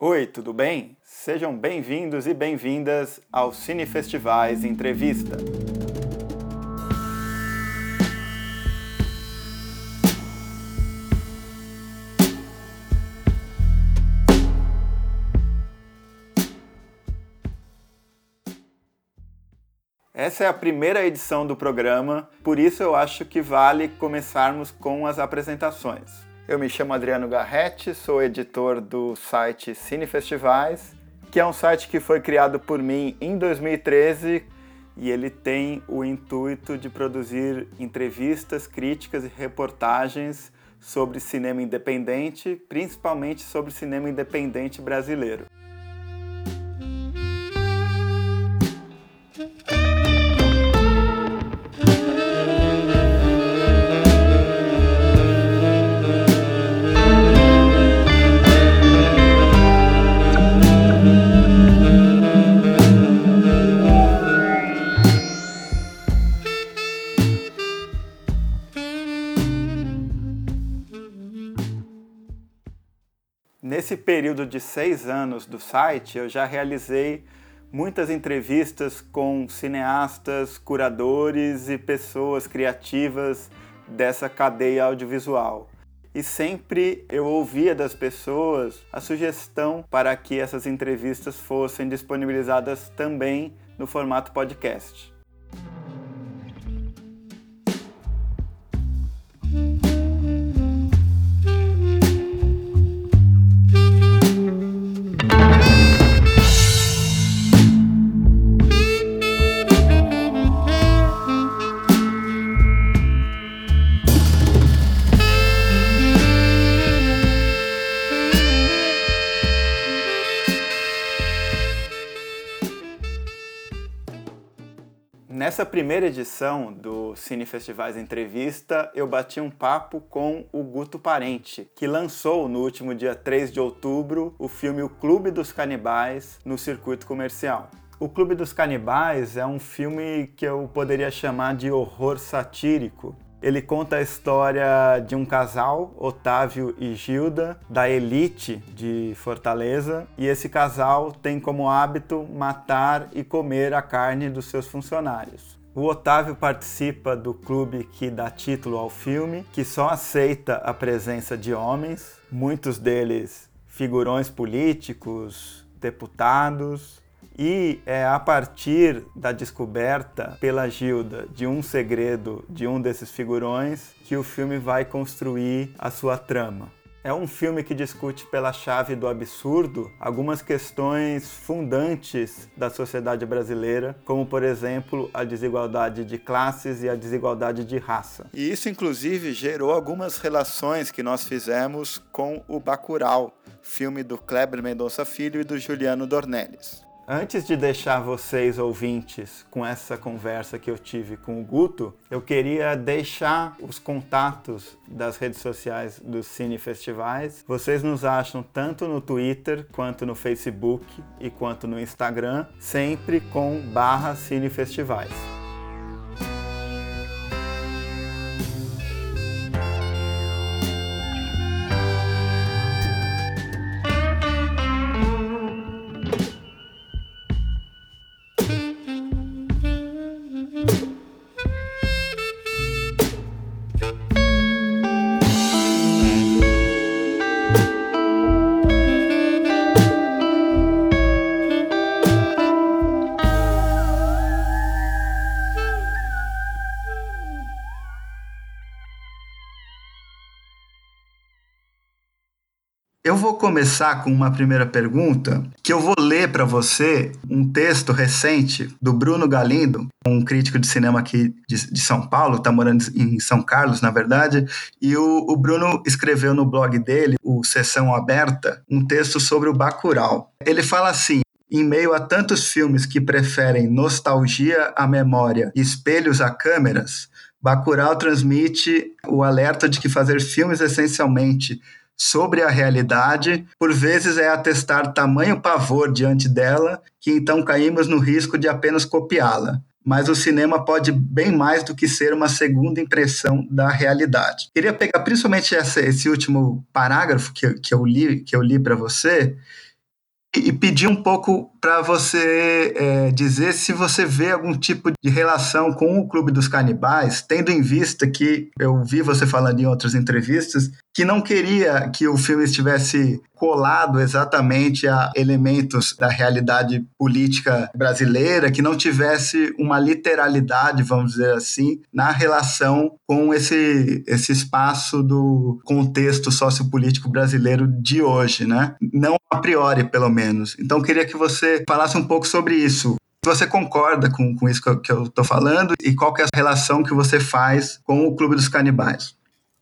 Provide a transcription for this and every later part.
Oi, tudo bem? Sejam bem-vindos e bem-vindas ao Cine Festivais Entrevista. Essa é a primeira edição do programa, por isso eu acho que vale começarmos com as apresentações. Eu me chamo Adriano Garretti, sou editor do site Cine Festivais, que é um site que foi criado por mim em 2013 e ele tem o intuito de produzir entrevistas, críticas e reportagens sobre cinema independente, principalmente sobre cinema independente brasileiro. Nesse período de seis anos do site, eu já realizei muitas entrevistas com cineastas, curadores e pessoas criativas dessa cadeia audiovisual. E sempre eu ouvia das pessoas a sugestão para que essas entrevistas fossem disponibilizadas também no formato podcast. Nessa primeira edição do Cine Festivais Entrevista, eu bati um papo com o Guto Parente, que lançou no último dia 3 de outubro o filme O Clube dos Canibais no circuito comercial. O Clube dos Canibais é um filme que eu poderia chamar de horror satírico, ele conta a história de um casal, Otávio e Gilda, da elite de Fortaleza, e esse casal tem como hábito matar e comer a carne dos seus funcionários. O Otávio participa do clube que dá título ao filme, que só aceita a presença de homens, muitos deles figurões políticos, deputados, e é a partir da descoberta pela Gilda de um segredo de um desses figurões que o filme vai construir a sua trama. É um filme que discute pela chave do absurdo algumas questões fundantes da sociedade brasileira, como por exemplo a desigualdade de classes e a desigualdade de raça. E isso inclusive gerou algumas relações que nós fizemos com o Bacurau, filme do Kleber Mendonça Filho e do Juliano Dornelles. Antes de deixar vocês ouvintes com essa conversa que eu tive com o Guto, eu queria deixar os contatos das redes sociais dos Cine Festivais. Vocês nos acham tanto no Twitter, quanto no Facebook e quanto no Instagram, sempre com barra Cine começar com uma primeira pergunta, que eu vou ler para você um texto recente do Bruno Galindo, um crítico de cinema aqui de, de São Paulo, está morando em São Carlos, na verdade, e o, o, Bruno escreveu no blog dele, o Sessão Aberta, um texto sobre o Bacurau. Ele fala assim, em meio a tantos filmes que preferem nostalgia à memória e espelhos a câmeras, Bacurau transmite o alerta de que fazer filmes essencialmente sobre a realidade, por vezes é atestar tamanho pavor diante dela, que então caímos no risco de apenas copiá-la. Mas o cinema pode bem mais do que ser uma segunda impressão da realidade. Queria pegar principalmente essa, esse último parágrafo que, que eu li, que eu li para você, e pedir um pouco para você é, dizer se você vê algum tipo de relação com o Clube dos Canibais, tendo em vista que eu vi você falando em outras entrevistas que não queria que o filme estivesse colado exatamente a elementos da realidade política brasileira, que não tivesse uma literalidade, vamos dizer assim, na relação com esse, esse espaço do contexto sociopolítico brasileiro de hoje, né? Não a priori, pelo menos. Então, queria que você falasse um pouco sobre isso. Você concorda com, com isso que eu estou falando e qual é a relação que você faz com o Clube dos Canibais.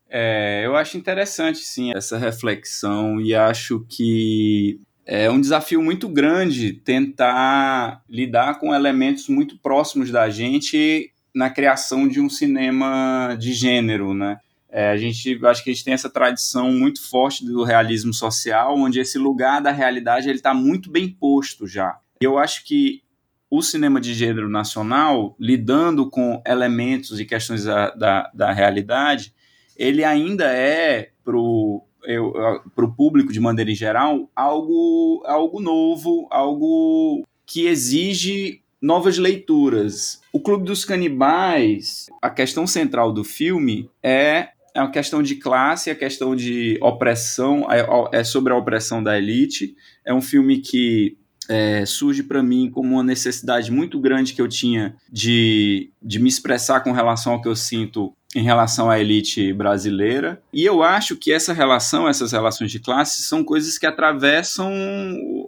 É, eu acho interessante, sim, essa reflexão e acho que é um desafio muito grande tentar lidar com elementos muito próximos da gente na criação de um cinema de gênero, né? É, a gente acho que a gente tem essa tradição muito forte do realismo social, onde esse lugar da realidade ele está muito bem posto já. Eu acho que o cinema de gênero nacional, lidando com elementos e questões da, da, da realidade, ele ainda é para o público de maneira geral algo, algo novo, algo que exige novas leituras. O Clube dos Canibais, a questão central do filme é é uma questão de classe, é questão de opressão, é, é sobre a opressão da elite. É um filme que é, surge para mim como uma necessidade muito grande que eu tinha de, de me expressar com relação ao que eu sinto em relação à elite brasileira. E eu acho que essa relação, essas relações de classe, são coisas que atravessam,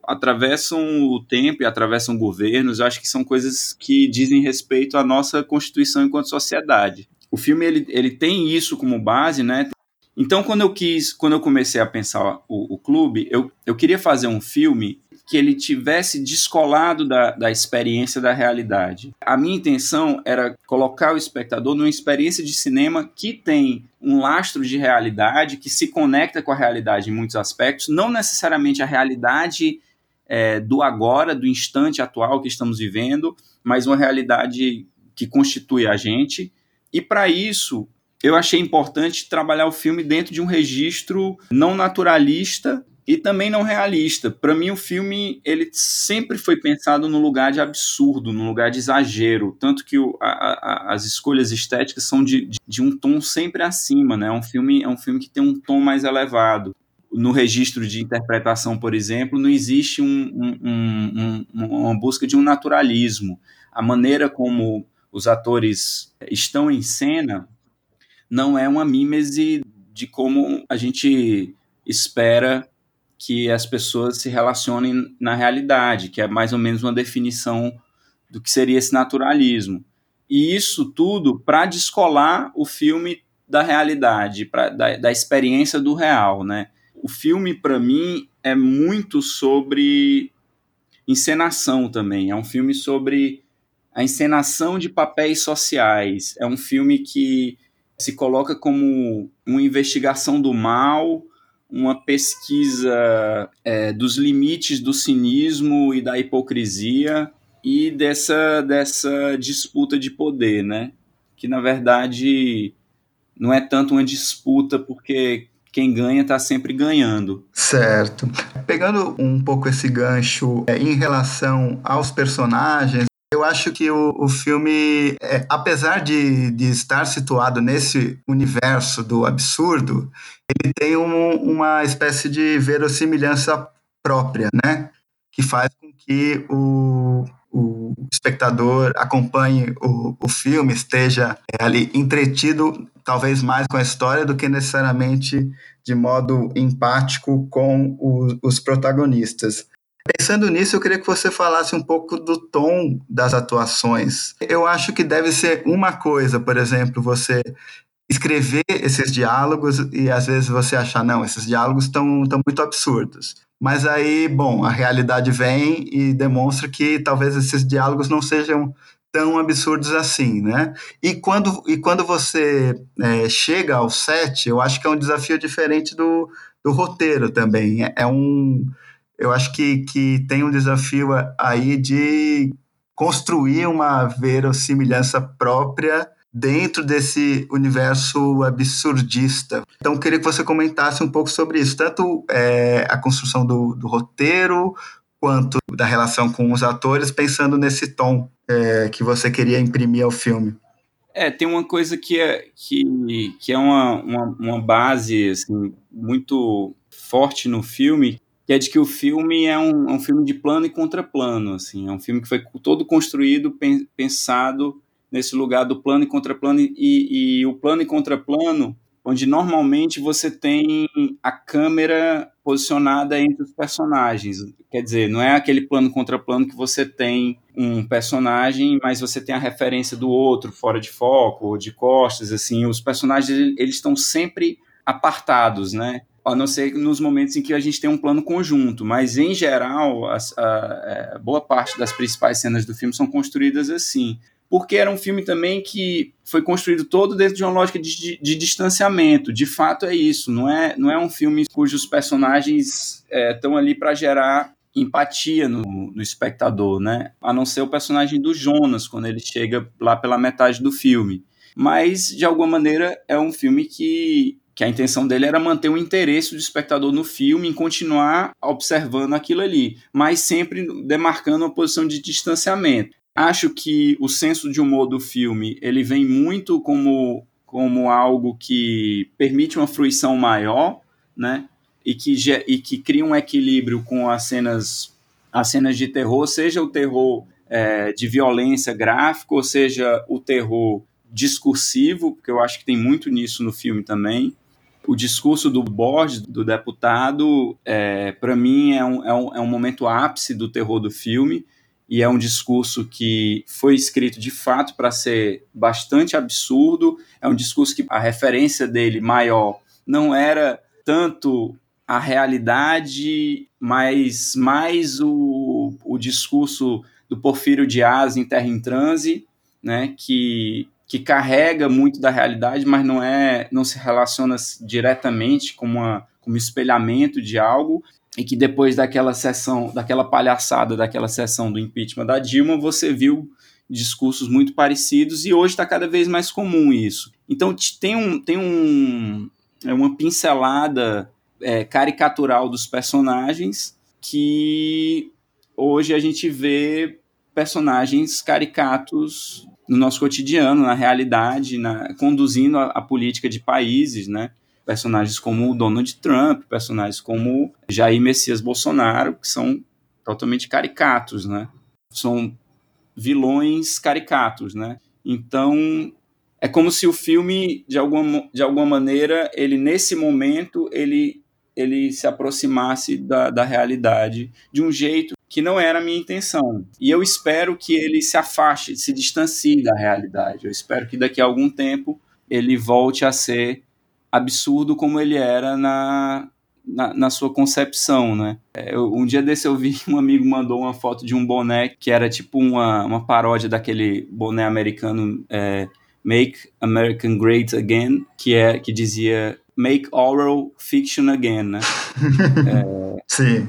atravessam o tempo e atravessam governos. Eu acho que são coisas que dizem respeito à nossa constituição enquanto sociedade. O filme ele, ele tem isso como base, né? Então, quando eu quis, quando eu comecei a pensar o, o clube, eu, eu queria fazer um filme que ele tivesse descolado da, da experiência da realidade. A minha intenção era colocar o espectador numa experiência de cinema que tem um lastro de realidade, que se conecta com a realidade em muitos aspectos, não necessariamente a realidade é, do agora, do instante atual que estamos vivendo, mas uma realidade que constitui a gente. E para isso, eu achei importante trabalhar o filme dentro de um registro não naturalista e também não realista. Para mim, o filme ele sempre foi pensado no lugar de absurdo, no lugar de exagero, tanto que o, a, a, as escolhas estéticas são de, de, de, um tom sempre acima, né? É um filme é um filme que tem um tom mais elevado. No registro de interpretação, por exemplo, não existe um, um, uma busca de um naturalismo. A maneira como os atores estão em cena não é uma mímese de como a gente espera que as pessoas se relacionem na realidade, que é mais ou menos uma definição do que seria esse naturalismo. E isso tudo para descolar o filme da realidade, pra, da, da experiência do real, né? O filme, para mim, é muito sobre encenação também. É um filme sobre a encenação de papéis sociais. É um filme que se coloca como uma investigação do mal, uma pesquisa é, dos limites do cinismo e da hipocrisia e dessa, dessa disputa de poder, né? Que na verdade não é tanto uma disputa porque quem ganha está sempre ganhando. Certo. Pegando um pouco esse gancho é, em relação aos personagens, eu acho que o, o filme, é, apesar de, de estar situado nesse universo do absurdo, ele tem um, uma espécie de verossimilhança própria, né? Que faz com que o, o espectador acompanhe o, o filme, esteja é, ali entretido, talvez mais com a história do que necessariamente de modo empático com o, os protagonistas. Pensando nisso, eu queria que você falasse um pouco do tom das atuações. Eu acho que deve ser uma coisa, por exemplo, você escrever esses diálogos e às vezes você achar, não, esses diálogos estão muito absurdos. Mas aí, bom, a realidade vem e demonstra que talvez esses diálogos não sejam tão absurdos assim, né? E quando, e quando você é, chega ao set, eu acho que é um desafio diferente do, do roteiro também. É, é um eu acho que, que tem um desafio aí de construir uma verossimilhança própria dentro desse universo absurdista. Então, eu queria que você comentasse um pouco sobre isso, tanto é, a construção do, do roteiro, quanto da relação com os atores, pensando nesse tom é, que você queria imprimir ao filme. É, tem uma coisa que é, que, que é uma, uma, uma base assim, muito forte no filme, que é de que o filme é um, é um filme de plano e contraplano, assim, é um filme que foi todo construído, pensado nesse lugar do plano e contraplano, e, e o plano e contraplano onde normalmente você tem a câmera posicionada entre os personagens. Quer dizer, não é aquele plano contra plano que você tem um personagem, mas você tem a referência do outro fora de foco ou de costas, assim, os personagens eles estão sempre apartados, né? A não ser nos momentos em que a gente tem um plano conjunto, mas em geral, a, a, a é, boa parte das principais cenas do filme são construídas assim porque era um filme também que foi construído todo dentro de uma lógica de, de, de distanciamento. De fato é isso, não é, não é um filme cujos personagens estão é, ali para gerar empatia no, no, espectador, né? A não ser o personagem do Jonas quando ele chega lá pela metade do filme. Mas de alguma maneira é um filme que que a intenção dele era manter o interesse do espectador no filme, em continuar observando aquilo ali, mas sempre demarcando uma posição de distanciamento. Acho que o senso de humor do filme ele vem muito como, como algo que permite uma fruição maior, né? E que, e que cria um equilíbrio com as cenas, as cenas de terror, seja o terror é, de violência gráfica, ou seja o terror discursivo, porque eu acho que tem muito nisso no filme também. O discurso do Borges, do deputado, é, para mim é um, é, um, é um momento ápice do terror do filme e é um discurso que foi escrito de fato para ser bastante absurdo. É um discurso que a referência dele maior não era tanto a realidade, mas mais o, o discurso do Porfírio Dias em Terra em Transe, né, que, que carrega muito da realidade, mas não é não se relaciona diretamente com, uma, um espelhamento de algo e que depois daquela sessão, daquela palhaçada, daquela sessão do impeachment da Dilma, você viu discursos muito parecidos e hoje está cada vez mais comum isso. Então tem, um, tem um, é uma pincelada é, caricatural dos personagens que hoje a gente vê personagens caricatos no nosso cotidiano, na realidade, na, conduzindo a, a política de países, né? personagens como o Donald Trump, personagens como Jair Messias Bolsonaro, que são totalmente caricatos, né? São vilões caricatos, né? Então, é como se o filme, de alguma, de alguma maneira, ele nesse momento, ele, ele se aproximasse da, da realidade de um jeito que não era a minha intenção. E eu espero que ele se afaste, se distancie da realidade. Eu espero que daqui a algum tempo ele volte a ser absurdo como ele era na, na, na, sua concepção, né? É, eu, um dia desse eu vi um amigo mandou uma foto de um boné que era tipo uma, uma paródia daquele boné americano é, Make American Great Again, que é que dizia Make Oral Fiction Again, né? é, Sim.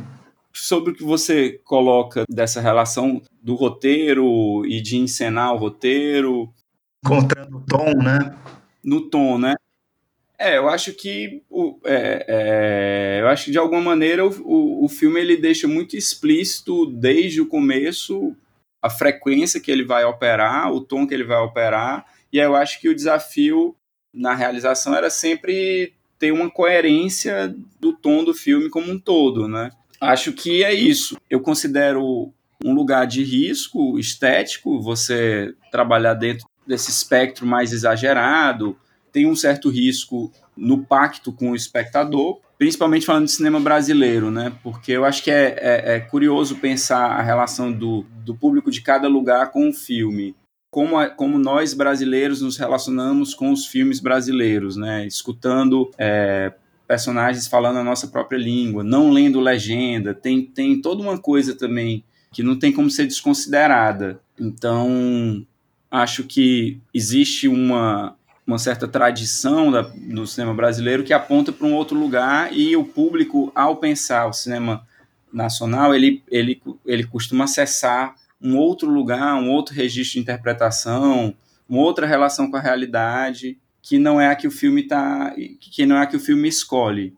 Sobre o que você coloca dessa relação do roteiro e de encenar o roteiro. Encontrando o tom, né? No tom, né? É, eu acho que o, é, é, eu acho que de alguma maneira o, o, o, filme ele deixa muito explícito desde o começo a frequência que ele vai operar, o tom que ele vai operar, e eu acho que o desafio na realização era sempre ter uma coerência do tom do filme como um todo, né? Acho que é isso. Eu considero um lugar de risco estético, você trabalhar dentro desse espectro mais exagerado, tem um certo risco no pacto com o espectador, principalmente falando de cinema brasileiro, né? Porque eu acho que é, é, é curioso pensar a relação do, do público de cada lugar com o filme. Como, a, como nós brasileiros nos relacionamos com os filmes brasileiros, né? Escutando é, personagens falando a nossa própria língua, não lendo legenda, tem, tem toda uma coisa também que não tem como ser desconsiderada. Então, acho que existe uma, uma certa tradição da, do cinema brasileiro que aponta para um outro lugar e o público, ao pensar o cinema nacional, ele, ele, ele costuma acessar um outro lugar, um outro registro de interpretação, uma outra relação com a realidade que não é a que o filme tá, que não é a que o filme escolhe.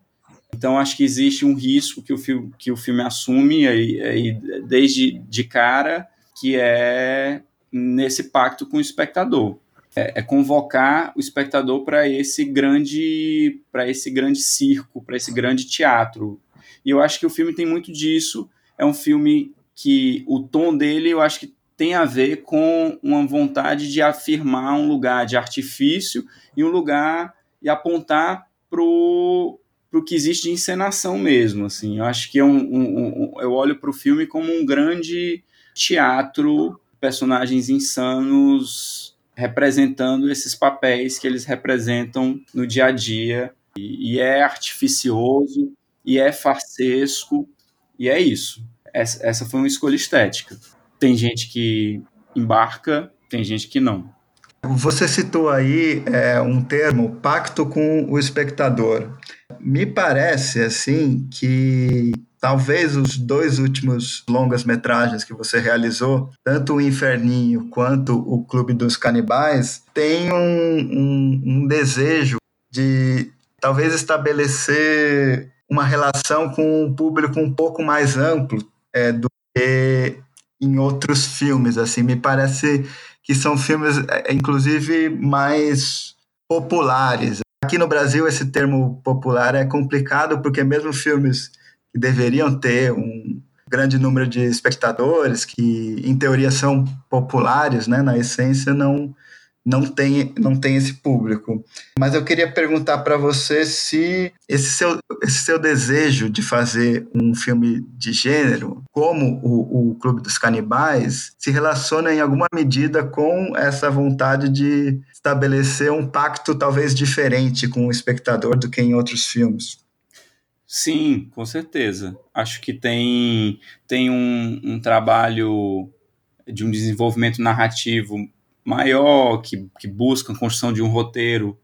Então acho que existe um risco que o filme, que o filme assume aí, aí desde de cara, que é nesse pacto com o espectador. É, é convocar o espectador para esse grande para esse grande circo, para esse grande teatro. E eu acho que o filme tem muito disso. É um filme que o tom dele eu acho que tem a ver com uma vontade de afirmar um lugar de artifício e um lugar e apontar pro pro que existe de encenação mesmo, assim. Eu acho que é um, um, um eu olho para o filme como um grande teatro, personagens insanos representando esses papéis que eles representam no dia a dia e, e é artificioso e é farsesco e é isso. Essa, essa foi uma escolha estética. Tem gente que embarca, tem gente que não. Você citou aí é, um termo, pacto com o espectador. Me parece, assim, que talvez os dois últimos longas-metragens que você realizou, tanto o Inferninho quanto o Clube dos Canibais, tenham um, um, um desejo de talvez estabelecer uma relação com um público um pouco mais amplo é, do que em outros filmes. Assim, me parece que são filmes, é, inclusive, mais populares. Aqui no Brasil, esse termo popular é complicado, porque mesmo filmes que deveriam ter um grande número de espectadores, que em teoria são populares, né, na essência, não, não tem, não tem esse público. Mas eu queria perguntar para você se esse seu, esse seu desejo de fazer um filme de gênero, como o, o Clube dos Canibais, se relaciona em alguma medida com essa vontade de estabelecer um pacto talvez diferente com o espectador do que em outros filmes. Sim, com certeza. Acho que tem, tem um, um trabalho de um desenvolvimento narrativo maior, que, que busca a construção de um roteiro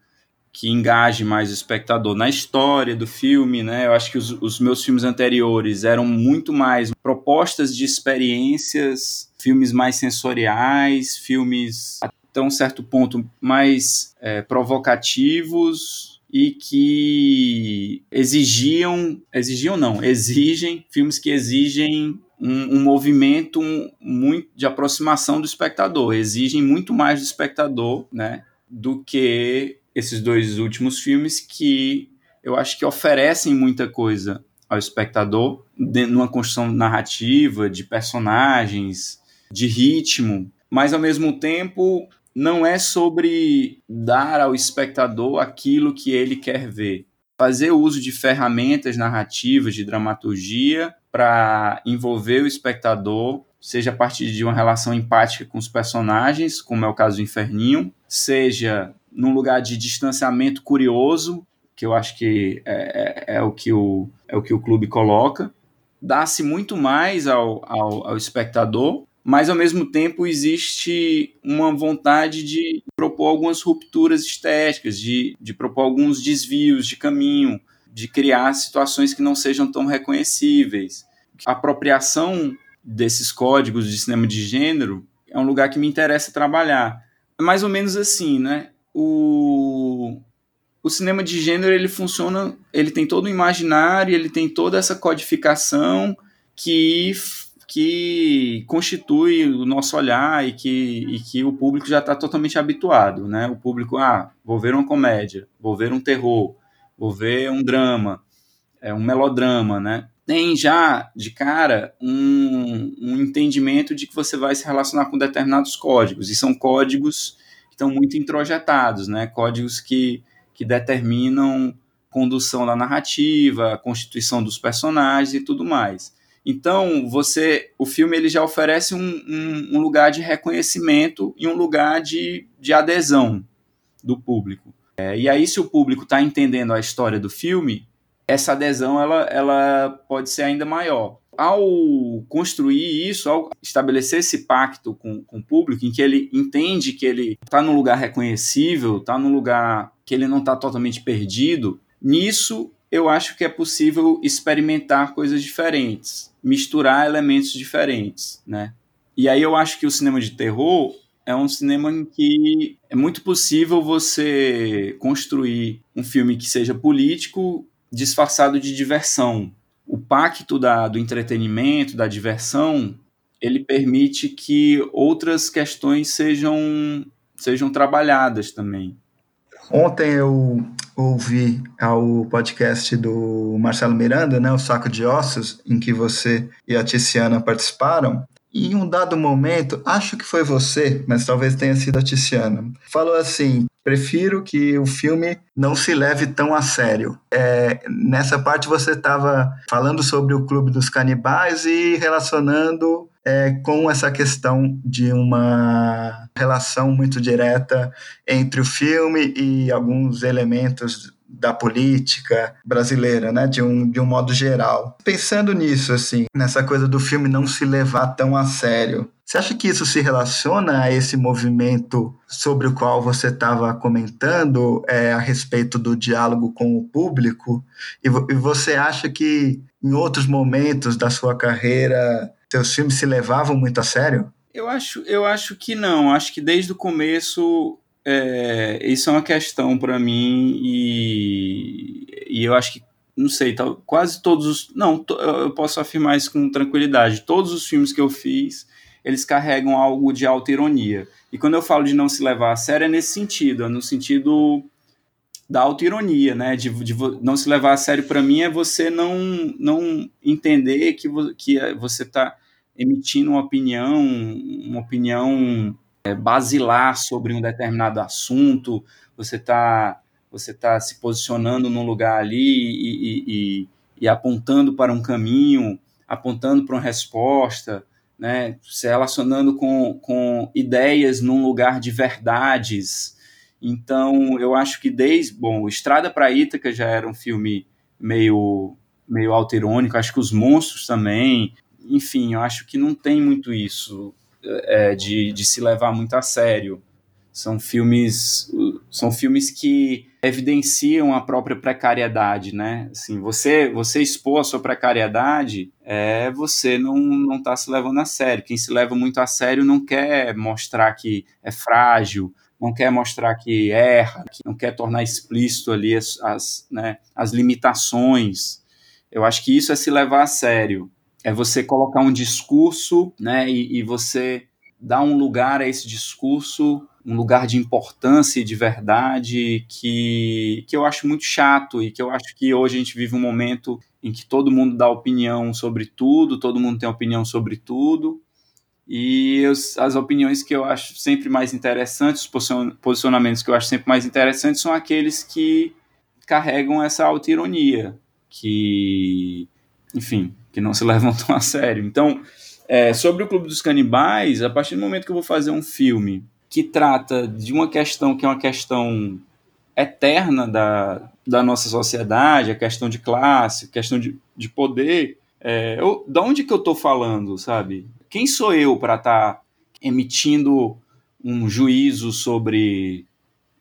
que engaje mais o espectador na história do filme, né? Eu acho que os, os, meus filmes anteriores eram muito mais propostas de experiências, filmes mais sensoriais, filmes até um certo ponto mais é, provocativos e que exigiam, exigiam não, exigem filmes que exigem um, um movimento muito de aproximação do espectador, exigem muito mais do espectador, né, do que esses dois últimos filmes que eu acho que oferecem muita coisa ao espectador numa construção narrativa de personagens, de ritmo, mas ao mesmo tempo não é sobre dar ao espectador aquilo que ele quer ver. Fazer uso de ferramentas narrativas, de dramaturgia, para envolver o espectador, seja a partir de uma relação empática com os personagens, como é o caso do Inferninho, seja num lugar de distanciamento curioso, que eu acho que é, é, é o, que o, é o que o clube coloca, dá-se muito mais ao, ao, ao espectador, mas ao mesmo tempo existe uma vontade de propor algumas rupturas estéticas, de, de propor alguns desvios de caminho, de criar situações que não sejam tão reconhecíveis. A apropriação desses códigos de cinema de gênero é um lugar que me interessa trabalhar. É mais ou menos assim, né? O, o cinema de gênero ele funciona, ele tem todo o imaginário, ele tem toda essa codificação que que constitui o nosso olhar e que, e que o público já está totalmente habituado, né? O público, ah, vou ver uma comédia, vou ver um terror, vou ver um drama, é um melodrama, né? Tem já de cara um, um entendimento de que você vai se relacionar com determinados códigos, e são códigos que estão muito introjetados, né? Códigos que, que determinam condução da narrativa, constituição dos personagens e tudo mais. Então, você, o filme ele já oferece um, um, um lugar de reconhecimento e um lugar de, de adesão do público. É, e aí, se o público está entendendo a história do filme, essa adesão ela, ela pode ser ainda maior. Ao construir isso, ao estabelecer esse pacto com, com o público, em que ele entende que ele está num lugar reconhecível, está num lugar que ele não está totalmente perdido, nisso eu acho que é possível experimentar coisas diferentes, misturar elementos diferentes, né? E aí eu acho que o cinema de terror é um cinema em que é muito possível você construir um filme que seja político disfarçado de diversão. O pacto da, do entretenimento, da diversão, ele permite que outras questões sejam, sejam trabalhadas também. Ontem eu ouvi o podcast do Marcelo Miranda, né, o Saco de Ossos, em que você e a Tiziana participaram, e em um dado momento, acho que foi você, mas talvez tenha sido a Tiziana, falou assim: prefiro que o filme não se leve tão a sério. É, nessa parte você estava falando sobre o Clube dos Canibais e relacionando é, com essa questão de uma relação muito direta entre o filme e alguns elementos da política brasileira, né, de um, de um modo geral. Pensando nisso, assim, nessa coisa do filme não se levar tão a sério, você acha que isso se relaciona a esse movimento sobre o qual você estava comentando é, a respeito do diálogo com o público? E, e você acha que em outros momentos da sua carreira seus filmes se levavam muito a sério? Eu acho, eu acho que não. Acho que desde o começo é, isso é uma questão para mim e, e eu acho que não sei, tá, quase todos os. Não, eu posso afirmar isso com tranquilidade. Todos os filmes que eu fiz, eles carregam algo de alta ironia. E quando eu falo de não se levar a sério, é nesse sentido, é no sentido da ironia, né? De, de não se levar a sério para mim é você não, não entender que, vo, que é, você está emitindo uma opinião, uma opinião basilar sobre um determinado assunto, você está você tá se posicionando num lugar ali e, e, e, apontando para um caminho, apontando para uma resposta, né, se relacionando com, com ideias num lugar de verdades. Então, eu acho que desde. Bom, Estrada para Ítaca já era um filme meio, meio alterônico, acho que Os Monstros também. Enfim, eu acho que não tem muito isso é, de, de se levar muito a sério. São filmes, são filmes que evidenciam a própria precariedade, né? Assim, você, você expor a sua precariedade, é você não não está se levando a sério. Quem se leva muito a sério não quer mostrar que é frágil, não quer mostrar que erra, que não quer tornar explícito ali as, as, né, as limitações. Eu acho que isso é se levar a sério é você colocar um discurso, né, e, e você dar um lugar a esse discurso, um lugar de importância e de verdade que, que eu acho muito chato e que eu acho que hoje a gente vive um momento em que todo mundo dá opinião sobre tudo, todo mundo tem opinião sobre tudo, e as opiniões que eu acho sempre mais interessantes, os posicionamentos que eu acho sempre mais interessantes são aqueles que carregam essa autoironia, que, enfim, que não se levam tão a sério. Então, é, sobre o Clube dos Canibais, a partir do momento que eu vou fazer um filme que trata de uma questão que é uma questão eterna da, da nossa sociedade, a questão de classe, a questão de, de poder, é, eu, da onde que eu estou falando, sabe? Quem sou eu para estar tá emitindo um juízo sobre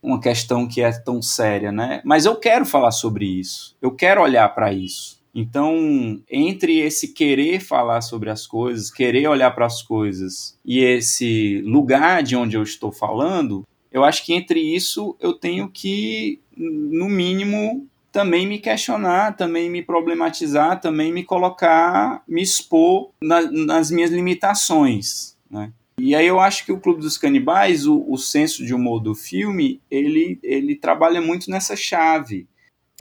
uma questão que é tão séria, né? Mas eu quero falar sobre isso, eu quero olhar para isso. Então, entre esse querer falar sobre as coisas, querer olhar para as coisas e esse lugar de onde eu estou falando, eu acho que entre isso eu tenho que, no mínimo, também me questionar, também me problematizar, também me colocar, me expor na, nas minhas limitações, né? E aí eu acho que o Clube dos Canibais, o, o senso de humor do filme, ele, ele trabalha muito nessa chave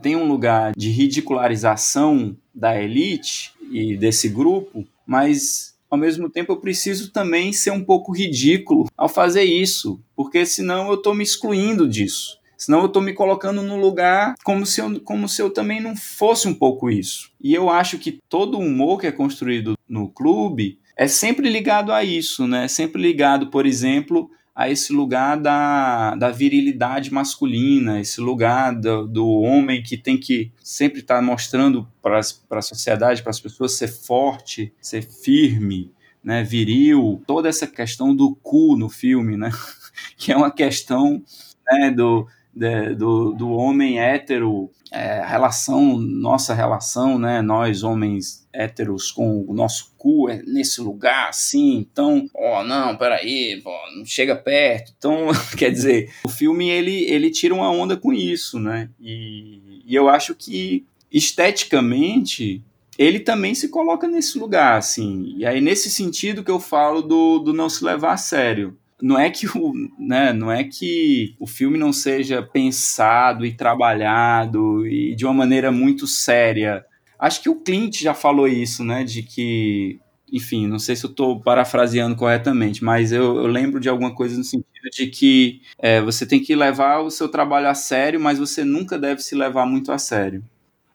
tem um lugar de ridicularização da elite e desse grupo, mas ao mesmo tempo eu preciso também ser um pouco ridículo ao fazer isso, porque senão eu estou me excluindo disso. Senão eu estou me colocando no lugar como se, eu, como se eu também não fosse um pouco isso. E eu acho que todo humor que é construído no clube é sempre ligado a isso, né? É sempre ligado, por exemplo, a esse lugar da, da virilidade masculina, esse lugar do, do homem que tem que sempre estar tá mostrando para a sociedade, para as pessoas ser forte, ser firme, né, viril, toda essa questão do cu no filme, né, que é uma questão né, do, de, do, do homem hétero, é, relação, nossa relação, né, nós homens héteros com o nosso cu é nesse lugar assim, então, ó, oh, não, peraí, pô, não chega perto. Então, quer dizer, o filme ele, ele tira uma onda com isso, né, e, e eu acho que esteticamente, ele também se coloca nesse lugar, assim. E aí, nesse sentido que eu falo do, do não se levar a sério. Não é que o, né, não é que o filme não seja pensado e trabalhado e de uma maneira muito séria. Acho que o Clint já falou isso, né, de que enfim, não sei se eu estou parafraseando corretamente, mas eu, eu, lembro de alguma coisa no sentido de que é, você tem que levar o seu trabalho a sério, mas você nunca deve se levar muito a sério.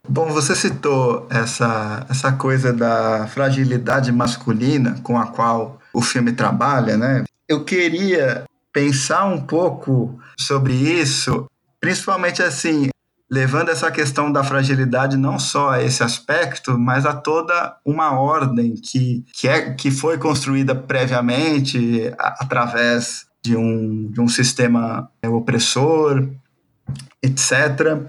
Bom, você citou essa, essa coisa da fragilidade masculina com a qual o filme trabalha, né? Eu queria pensar um pouco sobre isso, principalmente assim, levando essa questão da fragilidade não só a esse aspecto, mas a toda uma ordem que, que, é, que foi construída previamente a, através de um, de um sistema opressor, etc.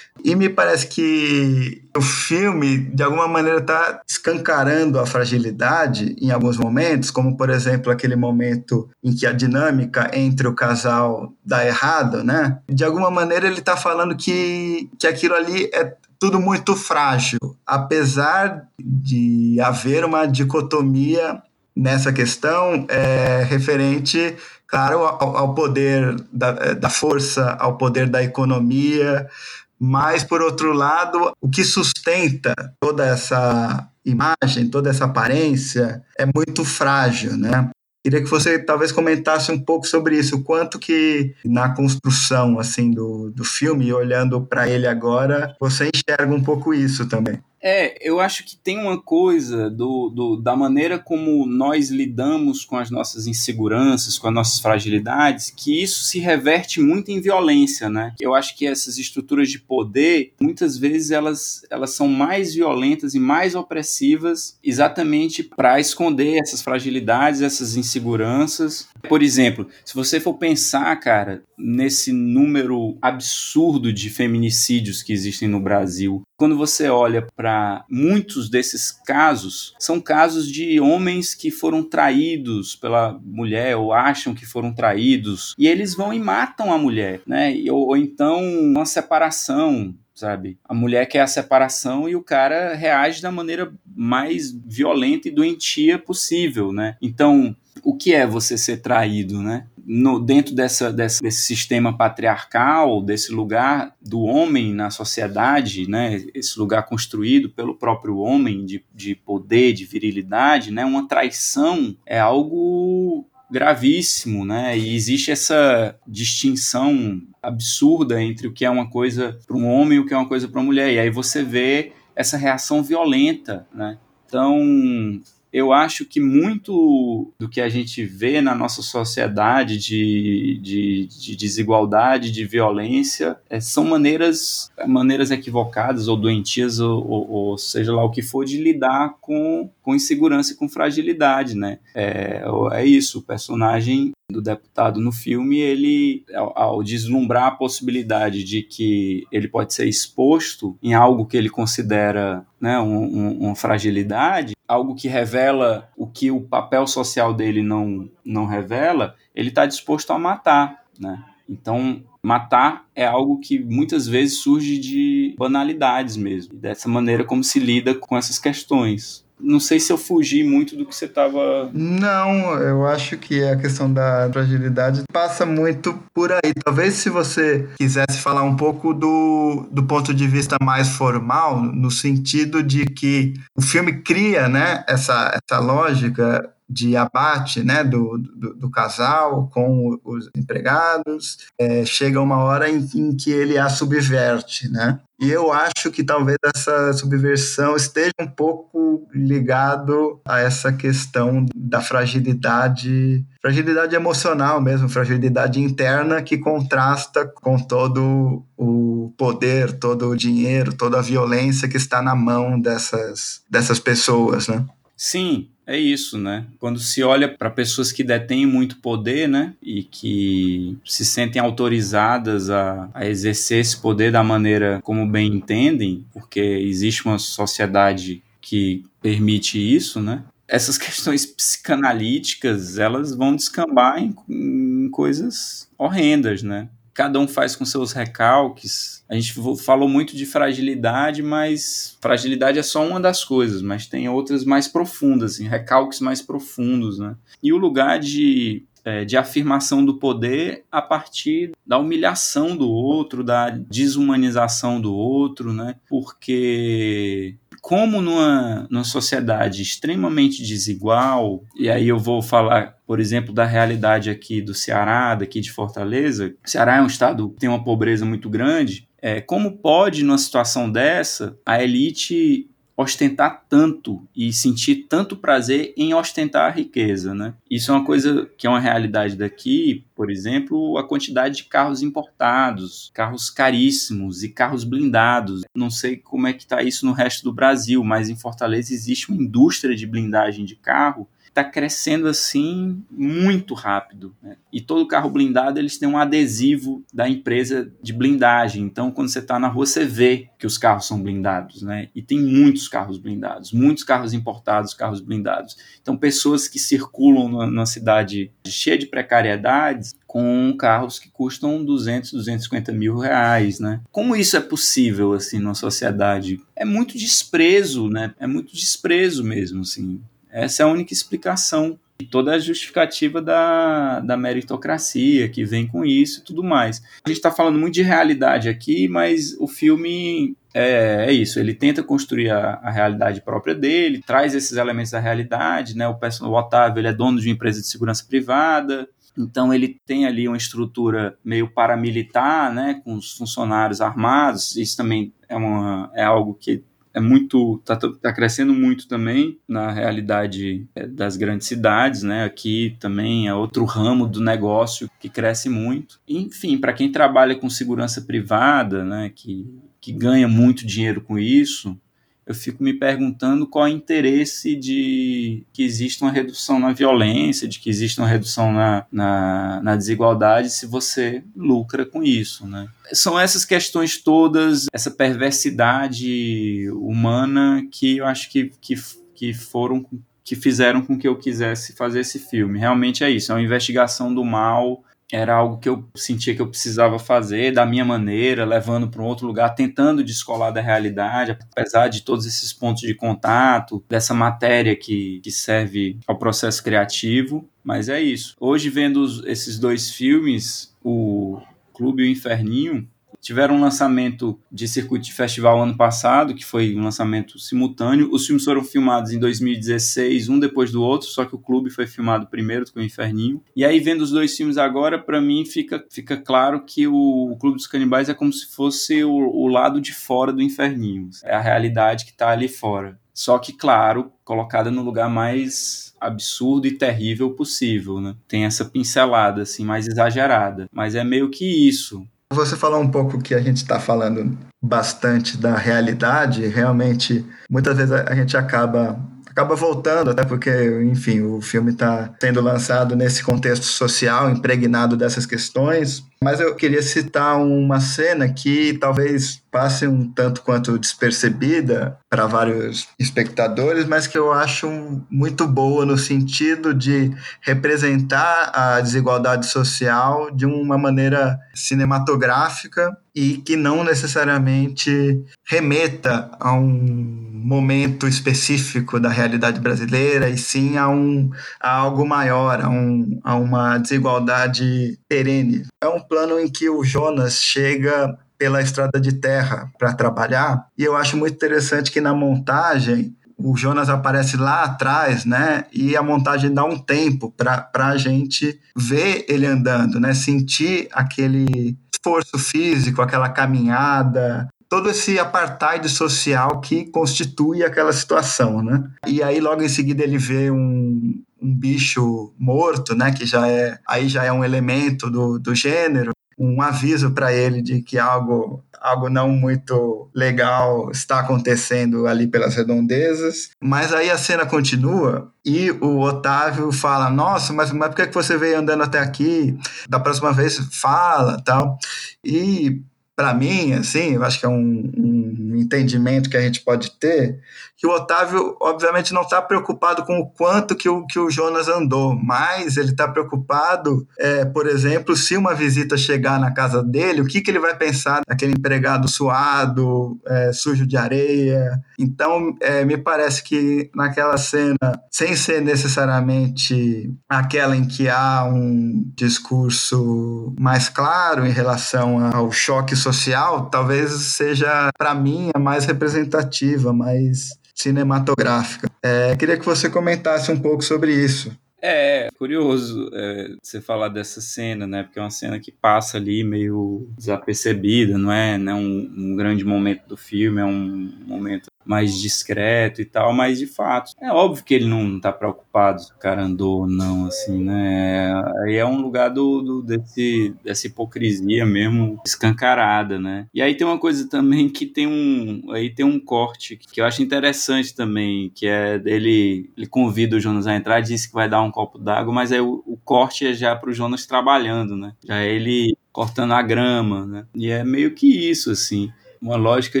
E me parece que o filme, de alguma maneira, está escancarando a fragilidade em alguns momentos, como, por exemplo, aquele momento em que a dinâmica entre o casal dá errado, né? De alguma maneira, ele está falando que, que aquilo ali é tudo muito frágil, apesar de haver uma dicotomia nessa questão é, referente, claro, ao, ao poder da, da força, ao poder da economia, mas, por outro lado, o que sustenta toda essa imagem, toda essa aparência é muito frágil, né? Queria que você talvez comentasse um pouco sobre isso, o quanto que na construção assim do, do filme, olhando para ele agora, você enxerga um pouco isso também. É, eu acho que tem uma coisa do, do, da maneira como nós lidamos com as nossas inseguranças, com as nossas fragilidades, que isso se reverte muito em violência, né? Eu acho que essas estruturas de poder, muitas vezes elas, elas são mais violentas e mais opressivas exatamente para esconder essas fragilidades, essas inseguranças. Por exemplo, se você for pensar, cara, nesse número absurdo de feminicídios que existem no Brasil, quando você olha para muitos desses casos, são casos de homens que foram traídos pela mulher ou acham que foram traídos e eles vão e matam a mulher, né? Ou, ou então uma separação, sabe? A mulher quer a separação e o cara reage da maneira mais violenta e doentia possível, né? Então, o que é você ser traído, né? No, dentro dessa, dessa, desse sistema patriarcal, desse lugar do homem na sociedade, né? Esse lugar construído pelo próprio homem de, de poder, de virilidade, né? Uma traição é algo gravíssimo, né? E existe essa distinção absurda entre o que é uma coisa para um homem e o que é uma coisa para uma mulher. E aí você vê essa reação violenta, né? Então, eu acho que muito do que a gente vê na nossa sociedade de, de, de desigualdade, de violência, é, são maneiras, maneiras equivocadas ou doentias, ou, ou, ou, seja lá o que for, de lidar com, com insegurança e com fragilidade, né? É, é isso, o personagem do deputado no filme, ele, ao, deslumbrar a possibilidade de que ele pode ser exposto em algo que ele considera né, um, um, uma fragilidade, algo que revela o que o papel social dele não, não revela, ele está disposto a matar, né? Então, matar é algo que muitas vezes surge de banalidades mesmo, dessa maneira como se lida com essas questões. Não sei se eu fugi muito do que você estava. Não, eu acho que a questão da fragilidade passa muito por aí. Talvez se você quisesse falar um pouco do, do ponto de vista mais formal, no sentido de que o filme cria né, essa, essa lógica de abate né, do, do, do, casal com os empregados, é, chega uma hora em, em, que ele a subverte, né? E eu acho que talvez essa subversão esteja um pouco ligado a essa questão da fragilidade, fragilidade emocional mesmo, fragilidade interna que contrasta com todo o poder, todo o dinheiro, toda a violência que está na mão dessas, dessas pessoas, né? Sim, é isso, né? Quando se olha para pessoas que detêm muito poder, né? E que se sentem autorizadas a, a, exercer esse poder da maneira como bem entendem, porque existe uma sociedade que permite isso, né? Essas questões psicanalíticas, elas vão descambar em, em coisas horrendas, né? Cada um faz com seus recalques. A gente falou muito de fragilidade, mas fragilidade é só uma das coisas, mas tem outras mais profundas, assim, recalques mais profundos, né? E o lugar de é, de afirmação do poder a partir da humilhação do outro, da desumanização do outro, né? Porque como numa, numa sociedade extremamente desigual, e aí eu vou falar, por exemplo, da realidade aqui do Ceará, daqui de Fortaleza, o Ceará é um estado que tem uma pobreza muito grande, é, como pode, numa situação dessa, a elite ostentar tanto e sentir tanto prazer em ostentar a riqueza, né? Isso é uma coisa que é uma realidade daqui, por exemplo, a quantidade de carros importados, carros caríssimos e carros blindados. Não sei como é que está isso no resto do Brasil, mas em Fortaleza existe uma indústria de blindagem de carro está crescendo assim muito rápido. Né? E todo carro blindado eles têm um adesivo da empresa de blindagem. Então, quando você está na rua, você vê que os carros são blindados, né? E tem muitos carros blindados, muitos carros importados, carros blindados. Então, pessoas que circulam na, na cidade cheia de precariedades com carros que custam 200, 250 mil reais, né? Como isso é possível, assim, numa sociedade? É muito desprezo, né? É muito desprezo mesmo, assim. Essa é a única explicação. E toda a justificativa da, da meritocracia que vem com isso e tudo mais. A gente está falando muito de realidade aqui, mas o filme é, é, isso, ele tenta construir a, a, realidade própria dele, traz esses elementos da realidade, né? O, o Otávio ele é dono de uma empresa de segurança privada, então ele tem ali uma estrutura meio paramilitar, né? Com os funcionários armados, isso também é, uma, é algo que é muito está tá crescendo muito também na realidade é, das grandes cidades, né? Aqui também é outro ramo do negócio que cresce muito. Enfim, para quem trabalha com segurança privada, né, que que ganha muito dinheiro com isso, eu fico me perguntando qual é o interesse de que exista uma redução na violência, de que exista uma redução na, na, na, desigualdade se você lucra com isso, né? São essas questões todas, essa perversidade humana que eu acho que, que, que foram que fizeram com que eu quisesse fazer esse filme. Realmente é isso, é uma investigação do mal era algo que eu sentia que eu precisava fazer da minha maneira, levando para um outro lugar, tentando descolar da realidade, apesar de todos esses pontos de contato, dessa matéria que, que serve ao processo criativo. Mas é isso. Hoje, vendo esses dois filmes, o Clube e o Inferninho, tiveram um lançamento de circuito de festival ano passado, que foi um lançamento simultâneo. Os filmes foram filmados em 2016, um depois do outro, só que o clube foi filmado primeiro com o Inferninho. E aí, vendo os dois filmes agora, para mim fica, fica claro que o, o Clube dos Canibais é como se fosse o, o lado de fora do Inferninho. É a realidade que está ali fora. Só que, claro, colocada no lugar mais absurdo e terrível possível, né? Tem essa pincelada, assim, mais exagerada. Mas é meio que isso. Você falou um pouco que a gente está falando bastante da realidade, realmente, muitas vezes a gente acaba acaba voltando, até porque, enfim, o filme está sendo lançado nesse contexto social, impregnado dessas questões. Mas eu queria citar uma cena que talvez passe um tanto quanto despercebida para vários espectadores, mas que eu acho muito boa no sentido de representar a desigualdade social de uma maneira cinematográfica e que não necessariamente remeta a um momento específico da realidade brasileira, e sim a, um, a algo maior, a, um, a uma desigualdade perene. É um plano em que o Jonas chega pela estrada de terra para trabalhar, e eu acho muito interessante que na montagem o Jonas aparece lá atrás, né? E a montagem dá um tempo para a gente ver ele andando, né? Sentir aquele esforço físico, aquela caminhada, todo esse apartheid social que constitui aquela situação, né? E aí logo em seguida ele vê um, um bicho morto, né? Que já é aí já é um elemento do, do gênero, um aviso para ele de que algo algo não muito legal está acontecendo ali pelas redondezas. Mas aí a cena continua e o Otávio fala: Nossa, mas, mas por que você veio andando até aqui? Da próxima vez fala tal. E para mim, assim, eu acho que é um, um, entendimento que a gente pode ter, que o Otávio, obviamente, não está preocupado com o quanto que o, que o Jonas andou, mas ele está preocupado, é, por exemplo, se uma visita chegar na casa dele, o que, que ele vai pensar daquele empregado suado, é, sujo de areia. Então, é, me parece que naquela cena, sem ser necessariamente aquela em que há um discurso mais claro em relação ao choque social, talvez seja, para mim, a mais representativa, mais cinematográfica. É, queria que você comentasse um pouco sobre isso. É, curioso é, você falar dessa cena, né? Porque é uma cena que passa ali meio desapercebida, não é, não é um, um grande momento do filme, é um momento mais discreto e tal, mas de fato, é óbvio que ele não tá preocupado se o cara andou ou não, assim, né? Aí é um lugar do, do, desse, dessa hipocrisia mesmo escancarada, né? E aí tem uma coisa também que tem um. Aí tem um corte que eu acho interessante também, que é dele. Ele convida o Jonas a entrar, disse que vai dar um copo d'água, mas aí o, o corte é já pro Jonas trabalhando, né? Já ele cortando a grama, né? E é meio que isso, assim uma lógica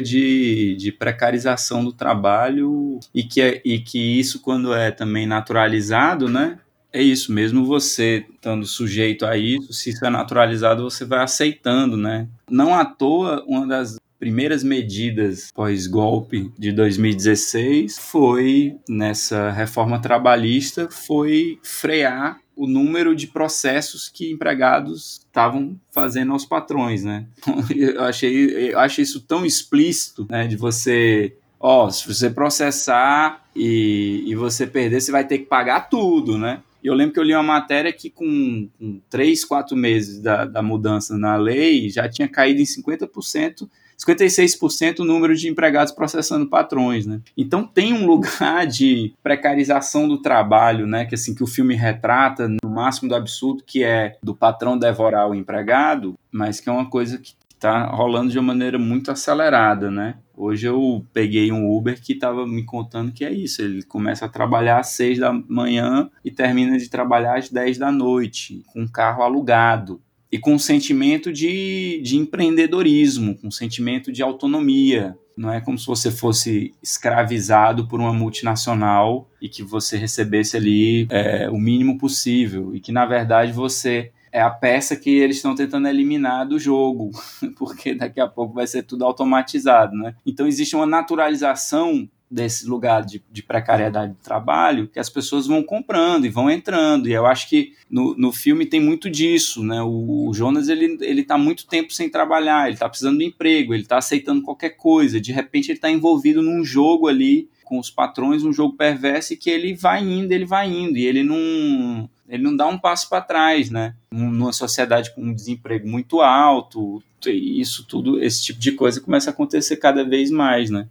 de, de precarização do trabalho e que, é, e que isso, quando é também naturalizado, né? É isso, mesmo você estando sujeito a isso, se isso é naturalizado, você vai aceitando, né? Não à toa, uma das primeiras medidas pós-golpe de 2016 foi, nessa reforma trabalhista, foi frear o número de processos que empregados estavam fazendo aos patrões, né? Eu achei, eu achei isso tão explícito, né? De você, ó, se você processar e, e você perder, você vai ter que pagar tudo, né? E eu lembro que eu li uma matéria que com, com três, quatro meses da, da mudança na lei já tinha caído em 50% 56% o número de empregados processando patrões, né? Então tem um lugar de precarização do trabalho, né, que assim que o filme retrata no máximo do absurdo, que é do patrão devorar o empregado, mas que é uma coisa que está rolando de uma maneira muito acelerada, né? Hoje eu peguei um Uber que estava me contando que é isso. Ele começa a trabalhar às 6 da manhã e termina de trabalhar às 10 da noite, com um carro alugado e com um sentimento de, de empreendedorismo, com um sentimento de autonomia. Não é como se você fosse escravizado por uma multinacional e que você recebesse ali é, o mínimo possível e que na verdade você é a peça que eles estão tentando eliminar do jogo, porque daqui a pouco vai ser tudo automatizado, né? Então existe uma naturalização desse lugar de, de, precariedade de trabalho que as pessoas vão comprando e vão entrando. E eu acho que no, no filme tem muito disso, né? O, o Jonas, ele, ele tá muito tempo sem trabalhar, ele tá precisando de emprego, ele tá aceitando qualquer coisa. De repente ele tá envolvido num jogo ali com os patrões, um jogo perverso e que ele vai indo, ele vai indo. E ele não... Ele não dá um passo para trás, né? Numa sociedade com um desemprego muito alto, isso tudo, esse tipo de coisa começa a acontecer cada vez mais, né?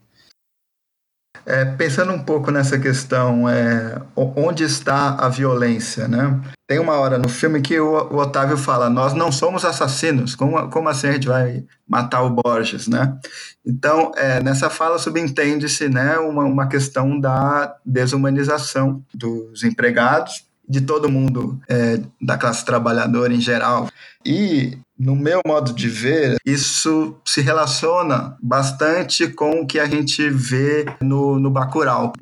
É, pensando um pouco nessa questão, é, onde está a violência, né? Tem uma hora no filme que o, o Otávio fala: Nós não somos assassinos, como, como assim a gente vai matar o Borges, né? Então, é, nessa fala subentende-se né, uma, uma questão da desumanização dos empregados, de todo mundo é, da classe trabalhadora em geral. E no meu modo de ver, isso se relaciona bastante com o que a gente vê no, no Bacurau.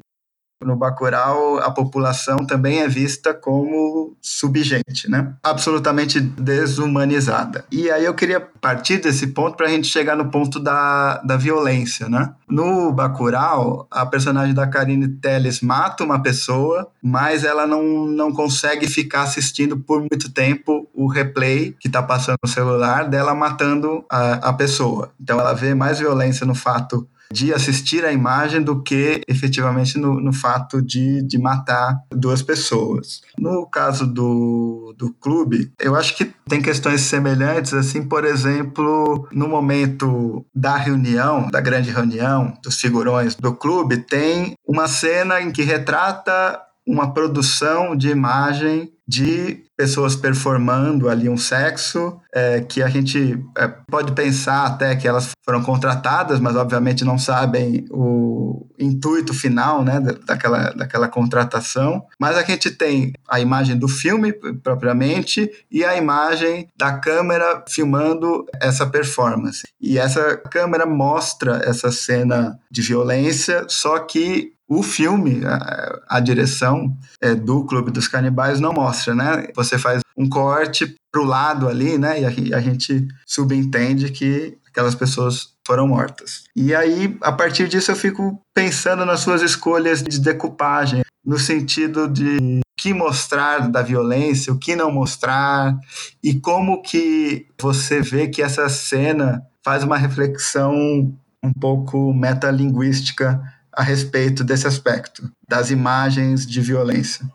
No Bacurau, a população também é vista como subgente, né? Absolutamente desumanizada. E aí eu queria partir desse ponto para a gente chegar no ponto da, da violência, né? No Bacurau, a personagem da Karine Telles mata uma pessoa, mas ela não, não consegue ficar assistindo por muito tempo o replay que está passando no celular dela matando a, a pessoa. Então ela vê mais violência no fato de assistir a imagem do que efetivamente no, no fato de, de matar duas pessoas. No caso do, do clube, eu acho que tem questões semelhantes, assim, por exemplo, no momento da reunião, da grande reunião dos figurões do clube, tem uma cena em que retrata uma produção de imagem de pessoas performando ali um sexo, é, que a gente é, pode pensar até que elas foram contratadas, mas obviamente não sabem o intuito final né, daquela, daquela contratação. Mas a gente tem a imagem do filme propriamente e a imagem da câmera filmando essa performance. E essa câmera mostra essa cena de violência, só que o filme, a, a direção é, do Clube dos Canibais não mostra, né? Você faz um corte pro lado ali, né? E a, a gente subentende que aquelas pessoas foram mortas. E aí, a partir disso, eu fico pensando nas suas escolhas de decupagem, no sentido de que mostrar da violência, o que não mostrar, e como que você vê que essa cena faz uma reflexão um pouco metalinguística a respeito desse aspecto, das imagens de violência.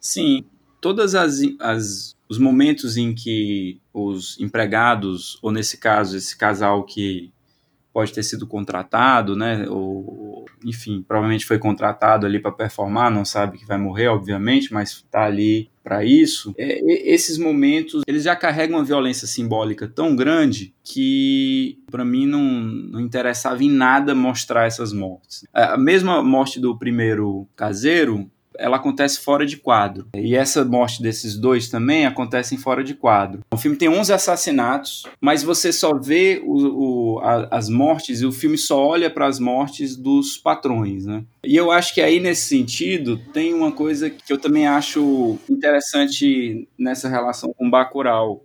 Sim, todas as, as os momentos em que os empregados, ou nesse caso, esse casal que pode ter sido contratado, né, ou enfim, provavelmente foi contratado ali para performar, não sabe que vai morrer, obviamente, mas está ali para isso. É, esses momentos, eles já carregam uma violência simbólica tão grande que para mim não, não interessava em nada mostrar essas mortes. A mesma morte do primeiro caseiro, ela acontece fora de quadro. E essa morte desses dois também acontece fora de quadro. O filme tem 11 assassinatos, mas você só vê o, o, a, as mortes e o filme só olha para as mortes dos patrões, né? E eu acho que aí, nesse sentido, tem uma coisa que eu também acho interessante nessa relação com Bacurau.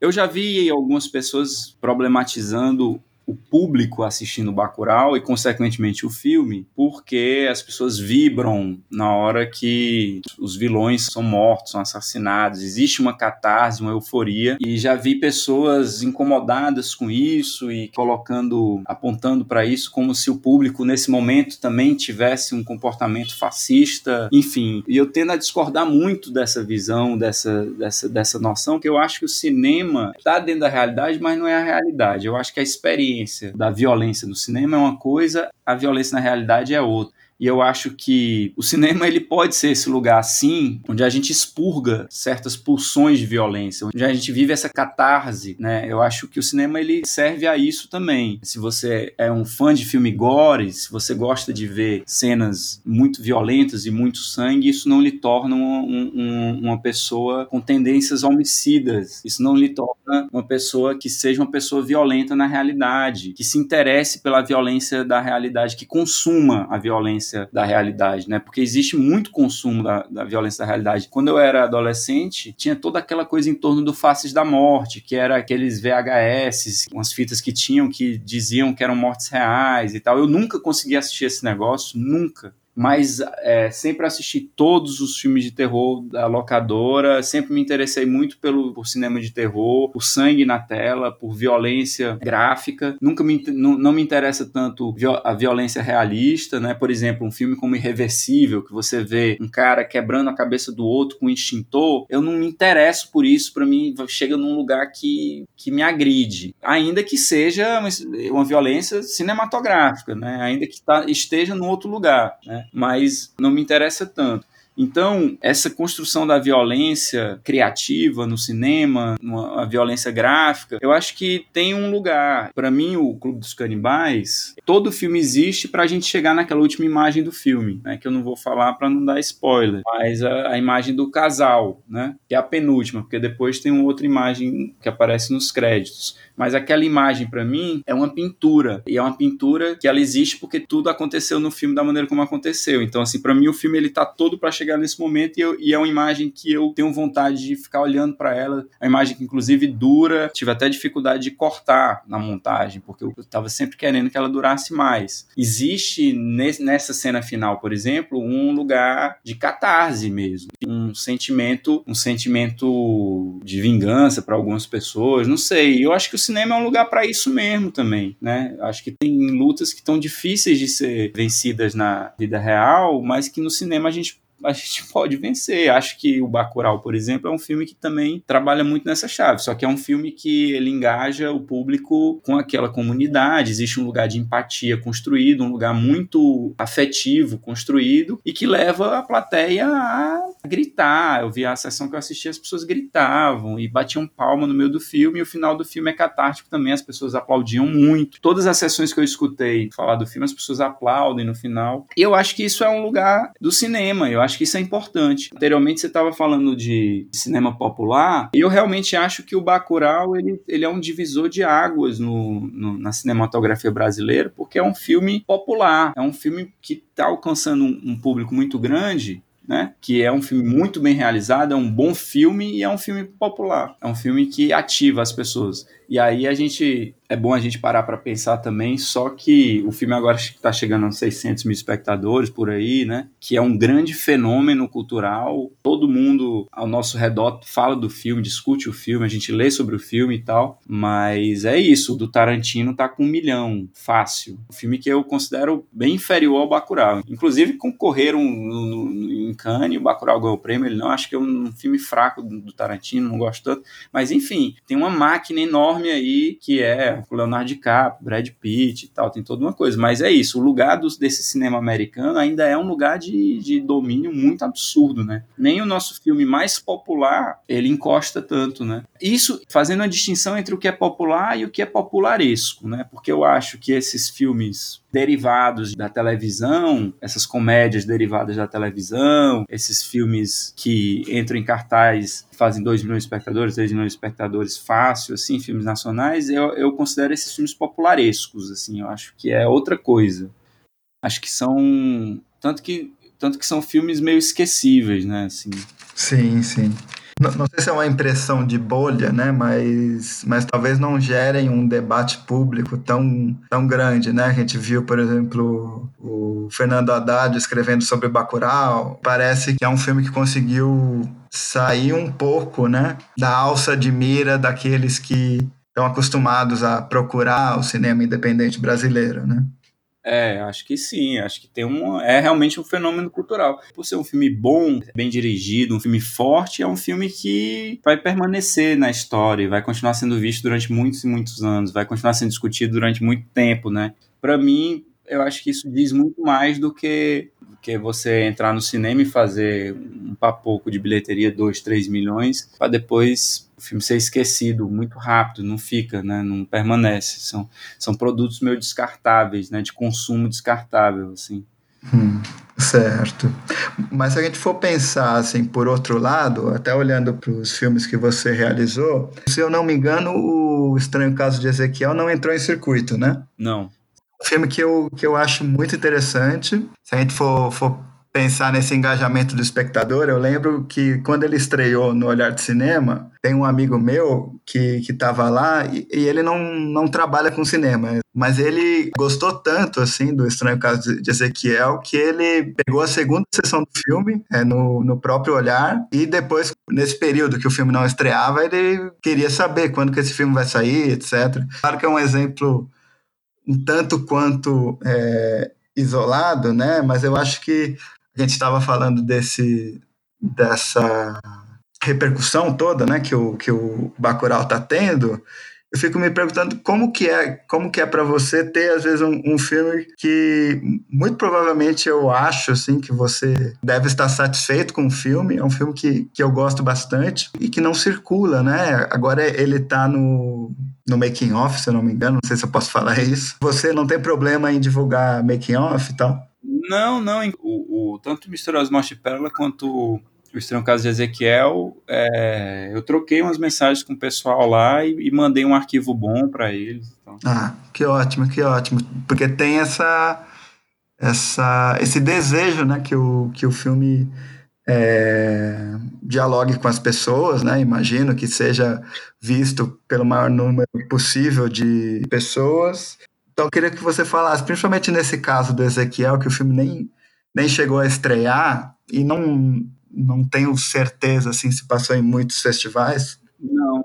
Eu já vi algumas pessoas problematizando o público assistindo Bacurau e, consequentemente, o filme, porque as pessoas vibram na hora que os vilões são mortos, são assassinados. Existe uma catarse, uma euforia, e já vi pessoas incomodadas com isso e colocando, apontando para isso como se o público, nesse momento, também tivesse um comportamento fascista, enfim. E eu tendo a discordar muito dessa visão, dessa, dessa, dessa noção, que eu acho que o cinema está dentro da realidade, mas não é a realidade. Eu acho que a experiência experiência da violência no cinema é uma coisa, a violência na realidade é outra. E eu acho que o cinema ele pode ser esse lugar assim, onde a gente expurga certas pulsões de violência, onde a gente vive essa catarse, né? Eu acho que o cinema ele serve a isso também. Se você é um fã de filme gore, se você gosta de ver cenas muito violentas e muito sangue, isso não lhe torna um, um, uma pessoa com tendências homicidas. Isso não lhe torna uma pessoa que seja uma pessoa violenta na realidade, que se interesse pela violência da realidade, que consuma a violência violência da realidade, né? Porque existe muito consumo da, da violência da realidade. Quando eu era adolescente, tinha toda aquela coisa em torno do Faces da Morte, que era aqueles VHS, umas fitas que tinham que diziam que eram mortes reais e tal. Eu nunca consegui assistir esse negócio, nunca mas é, sempre assisti todos os filmes de terror da locadora, sempre me interessei muito pelo por cinema de terror, por sangue na tela, por violência gráfica. Nunca me, não, não me interessa tanto a violência realista, né? Por exemplo, um filme como Irreversível, que você vê um cara quebrando a cabeça do outro com um extintor, eu não me interesso por isso, para mim chega num lugar que, que me agride, ainda que seja uma, uma violência cinematográfica, né? Ainda que tá, esteja num outro lugar, né? Mas não me interessa tanto. Então, essa construção da violência criativa no cinema, uma, a violência gráfica, eu acho que tem um lugar. Para mim, o Clube dos Canibais, todo filme existe para a gente chegar naquela última imagem do filme, né, que eu não vou falar para não dar spoiler, mas a, a, imagem do casal, né, que é a penúltima, porque depois tem uma outra imagem que aparece nos créditos. Mas aquela imagem, para mim, é uma pintura. E é uma pintura que ela existe porque tudo aconteceu no filme da maneira como aconteceu. Então, assim, para mim, o filme ele tá todo para chegar nesse momento e, eu, e, é uma imagem que eu tenho vontade de ficar olhando para ela. É uma imagem que, inclusive, dura. Tive até dificuldade de cortar na montagem, porque eu estava sempre querendo que ela durasse mais. Existe nesse, nessa cena final, por exemplo, um lugar de catarse mesmo. Um sentimento, um sentimento de vingança para algumas pessoas. Não sei. Eu acho que o cinema é um lugar para isso mesmo também, né? Acho que tem lutas que estão difíceis de ser vencidas na vida real, mas que no cinema a gente a gente pode vencer. Acho que o Bacurau, por exemplo, é um filme que também trabalha muito nessa chave, só que é um filme que ele engaja o público com aquela comunidade, existe um lugar de empatia construído, um lugar muito afetivo construído e que leva a plateia a gritar. Eu vi a sessão que eu assisti, as pessoas gritavam e batiam palma no meio do filme e o final do filme é catártico também, as pessoas aplaudiam muito. Todas as sessões que eu escutei falar do filme, as pessoas aplaudem no final. E eu acho que isso é um lugar do cinema, eu acho que isso é importante. Anteriormente você estava falando de cinema popular, e eu realmente acho que o Bacurau ele, ele é um divisor de águas no, no, na cinematografia brasileira, porque é um filme popular, é um filme que está alcançando um, um público muito grande né? Que é um filme muito bem realizado, é um bom filme e é um filme popular. É um filme que ativa as pessoas. E aí a gente é bom a gente parar para pensar também, só que o filme agora está chegando a 600 mil espectadores por aí, né? Que é um grande fenômeno cultural. Todo mundo ao nosso redor fala do filme, discute o filme, a gente lê sobre o filme e tal. Mas é isso, o do Tarantino tá com um milhão, fácil. Um filme que eu considero bem inferior ao Bacurau. Inclusive concorreram em Cannes, o Bacurau ganhou o prêmio, ele não, acho que é um filme fraco do Tarantino, não gosto tanto. Mas enfim, tem uma máquina enorme aí que é o Leonardo DiCaprio, Brad Pitt e tal, tem toda uma coisa. Mas é isso, o lugar dos, desse cinema americano ainda é um lugar de, de domínio muito absurdo, né? Nem o nosso filme mais popular, ele encosta tanto, né? Isso fazendo a distinção entre o que é popular e o que é popularesco, né? Porque eu acho que esses filmes derivados da televisão, essas comédias derivadas da televisão, esses filmes que entram em cartaz fazem 2 milhões de espectadores, 3 milhões de espectadores fácil, assim, filmes nacionais, eu, eu considero esses filmes popularescos, assim, eu acho que é outra coisa. Acho que são tanto que tanto que são filmes meio esquecíveis, né, assim. Sim, sim. Não, não, sei se é uma impressão de bolha, né? Mas, mas talvez não gerem um debate público tão, tão grande, né? A gente viu, por exemplo, o Fernando Haddad escrevendo sobre Bacurau. Parece que é um filme que conseguiu sair um pouco, né? Da alça de mira daqueles que estão acostumados a procurar o cinema independente brasileiro, né? É, acho que sim, acho que tem um. É realmente um fenômeno cultural. Por ser um filme bom, bem dirigido, um filme forte, é um filme que vai permanecer na história, vai continuar sendo visto durante muitos e muitos anos, vai continuar sendo discutido durante muito tempo, né? Para mim, eu acho que isso diz muito mais do que, que você entrar no cinema e fazer um papoco de bilheteria, 2, 3 milhões, para depois o filme ser esquecido muito rápido, não fica, né, não permanece. São, são produtos meio descartáveis, né, de consumo descartável, assim. Hum, certo. Mas se a gente for pensar assim, por outro lado, até olhando para os filmes que você realizou, se eu não me engano, o Estranho Caso de Ezequiel não entrou em circuito, né? Não. Um filme que eu, que eu acho muito interessante. Se a gente for, for pensar nesse engajamento do espectador, eu lembro que quando ele estreou no Olhar de Cinema, tem um amigo meu que estava lá e, e, ele não, não trabalha com cinema, mas ele gostou tanto assim do Estranho Caso de Ezequiel que ele pegou a segunda sessão do filme é, no, no próprio Olhar e depois, nesse período que o filme não estreava, ele queria saber quando que esse filme vai sair, etc. Claro que é um exemplo um tanto quanto é, isolado, né? Mas eu acho que a gente estava falando desse dessa repercussão toda, né, que o que o Bacurau está tendo, eu fico me perguntando como que é como que é para você ter às vezes um, um, filme que muito provavelmente eu acho assim que você deve estar satisfeito com o filme. É um filme que, que eu gosto bastante e que não circula né? Agora ele está no no making off se eu não me engano não sei se eu posso falar isso. Você não tem problema em divulgar making off e tal? Não não. O, o tanto Misterioso Morte Pérola quanto o Estranho Caso de Ezequiel, é, eu troquei umas mensagens com o pessoal lá e, e mandei um arquivo bom para eles. Então. Ah, que ótimo, que ótimo. Porque tem essa, essa, esse desejo né, que, o, que o filme é, dialogue com as pessoas, né? Imagino que seja visto pelo maior número possível de pessoas. Então, eu queria que você falasse, principalmente nesse caso do Ezequiel, que o filme nem, nem chegou a estrear e não não tenho certeza assim se passou em muitos festivais. Não,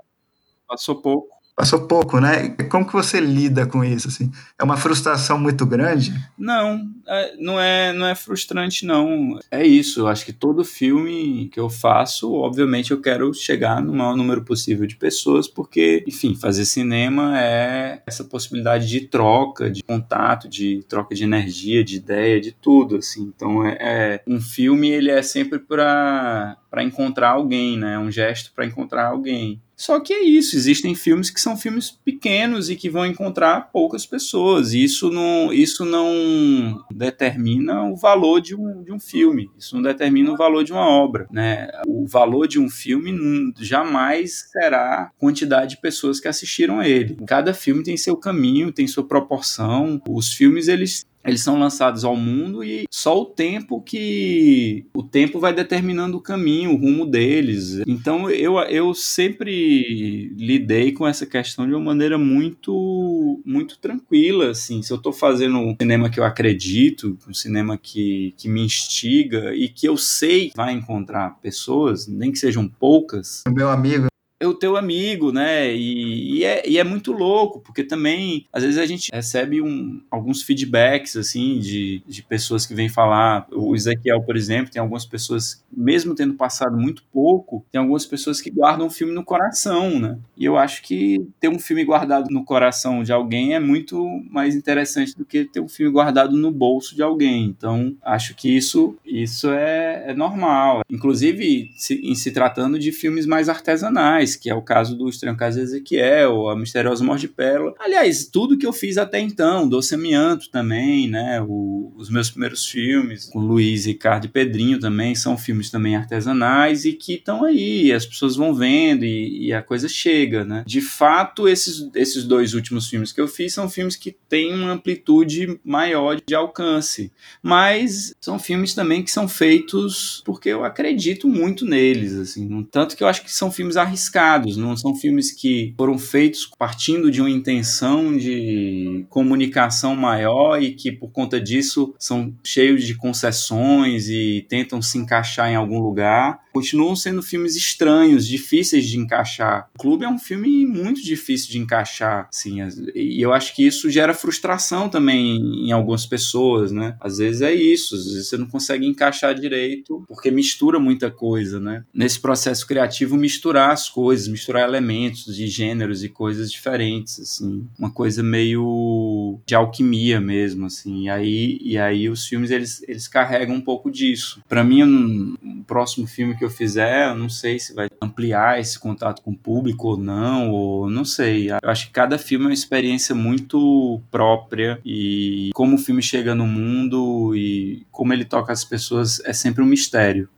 passou pouco. Passou pouco, né? Como que você lida com isso? Assim? É uma frustração muito grande? Não, é, não é, não é frustrante, não. É isso. Eu acho que todo filme que eu faço, obviamente, eu quero chegar no maior número possível de pessoas, porque, enfim, fazer cinema é essa possibilidade de troca, de contato, de troca de energia, de ideia, de tudo, assim. Então, é, é um filme ele é sempre para para encontrar alguém, né? Um gesto para encontrar alguém. Só que é isso, existem filmes que são filmes pequenos e que vão encontrar poucas pessoas. Isso não, isso não determina o valor de um, de um filme, isso não determina o valor de uma obra. Né? O valor de um filme jamais será a quantidade de pessoas que assistiram a ele. Cada filme tem seu caminho, tem sua proporção. Os filmes eles eles são lançados ao mundo e só o tempo que o tempo vai determinando o caminho, o rumo deles. Então eu, eu sempre lidei com essa questão de uma maneira muito muito tranquila, assim. Se eu estou fazendo um cinema que eu acredito, um cinema que, que me instiga e que eu sei vai encontrar pessoas, nem que sejam poucas. Meu amigo o teu amigo, né? E, e, é, e é muito louco, porque também, às vezes, a gente recebe um, alguns feedbacks, assim, de, de pessoas que vêm falar. O Ezequiel, por exemplo, tem algumas pessoas, mesmo tendo passado muito pouco, tem algumas pessoas que guardam o filme no coração, né? E eu acho que ter um filme guardado no coração de alguém é muito mais interessante do que ter um filme guardado no bolso de alguém. Então, acho que isso, isso é, é normal. Inclusive, se, em se tratando de filmes mais artesanais que é o caso do Estranho Caso de Ezequiel, a Misteriosa Morte de Pérola. Aliás, tudo que eu fiz até então, Doce Amianto também, né? O, os meus primeiros filmes, com Luiz, Ricardo e Pedrinho também, são filmes também artesanais e que estão aí, as pessoas vão vendo e, e, a coisa chega, né? De fato, esses, esses dois últimos filmes que eu fiz são filmes que têm uma amplitude maior de alcance, mas são filmes também que são feitos porque eu acredito muito neles, assim, tanto que eu acho que são filmes arriscados arriscados, não são filmes que foram feitos partindo de uma intenção de comunicação maior e que por conta disso são cheios de concessões e tentam se encaixar em algum lugar continuam sendo filmes estranhos, difíceis de encaixar. O Clube é um filme muito difícil de encaixar, assim, e eu acho que isso gera frustração também em algumas pessoas, né? Às vezes é isso, às vezes você não consegue encaixar direito porque mistura muita coisa, né? Nesse processo criativo, misturar as coisas, misturar elementos de gêneros e coisas diferentes, assim, uma coisa meio de alquimia mesmo, assim. E aí, e aí os filmes eles, eles carregam um pouco disso. Para mim, um, um próximo filme que eu fizer, eu não sei se vai ampliar esse contato com o público ou não, ou não sei. Eu acho que cada filme é uma experiência muito própria e como o filme chega no mundo e como ele toca as pessoas é sempre um mistério.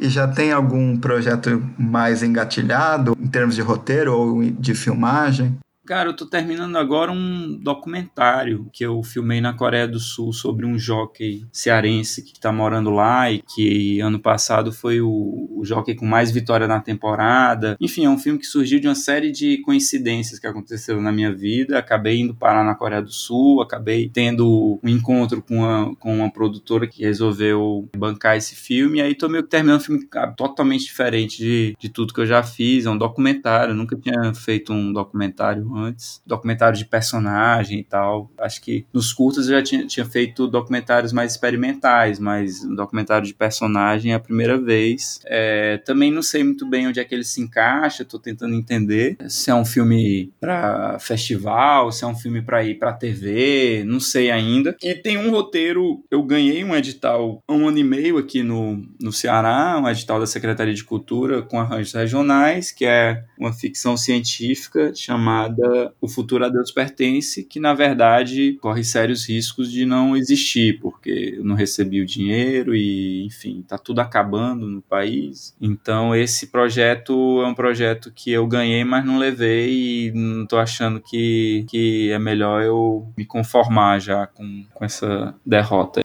E já tem algum projeto mais engatilhado em termos de roteiro ou de filmagem? Cara, eu tô terminando agora um documentário que eu filmei na Coreia do Sul sobre um jockey cearense que tá morando lá e que ano passado foi o, o jockey com mais vitória na temporada. Enfim, é um filme que surgiu de uma série de coincidências que aconteceram na minha vida. Acabei indo parar na Coreia do Sul, acabei tendo um encontro com uma, com uma produtora que resolveu bancar esse filme. E aí tô meio que terminando um filme totalmente diferente de, de tudo que eu já fiz. É um documentário, eu nunca tinha feito um documentário antes, documentário de personagem e tal. Acho que nos curtas eu já tinha, tinha feito documentários mais experimentais, mas um documentário de personagem é a primeira vez. É, também não sei muito bem onde é que ele se encaixa, tô tentando entender se é um filme para festival, se é um filme para ir para TV, não sei ainda. E tem um roteiro, eu ganhei um edital há um ano e meio aqui no, no Ceará, um edital da Secretaria de Cultura com arranjos regionais, que é uma ficção científica chamada o futuro a Deus pertence, que na verdade corre sérios riscos de não existir, porque eu não recebi o dinheiro e, enfim, tá tudo acabando no país. Então esse projeto é um projeto que eu ganhei, mas não levei e não tô achando que, que é melhor eu me conformar já com, com essa derrota.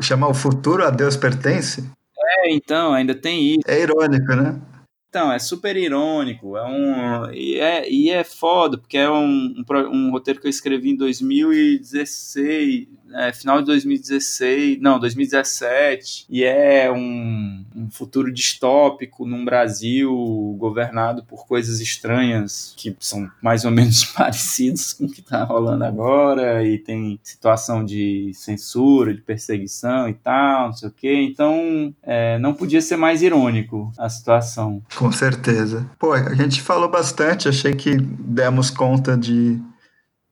Chamar o futuro a Deus pertence? É, então, ainda tem isso. É irônico, né? Então, é super irônico, é um, e, é, e é foda, porque é um, um, um roteiro que eu escrevi em 2016, é, final de 2016, não, 2017, e é um, um, futuro distópico num Brasil governado por coisas estranhas que são mais ou menos parecidas com o que está rolando agora, e tem situação de censura, de perseguição e tal, não sei o quê. Então, é, não podia ser mais irônico a situação. Com certeza. Pô, a gente falou bastante, achei que demos conta de,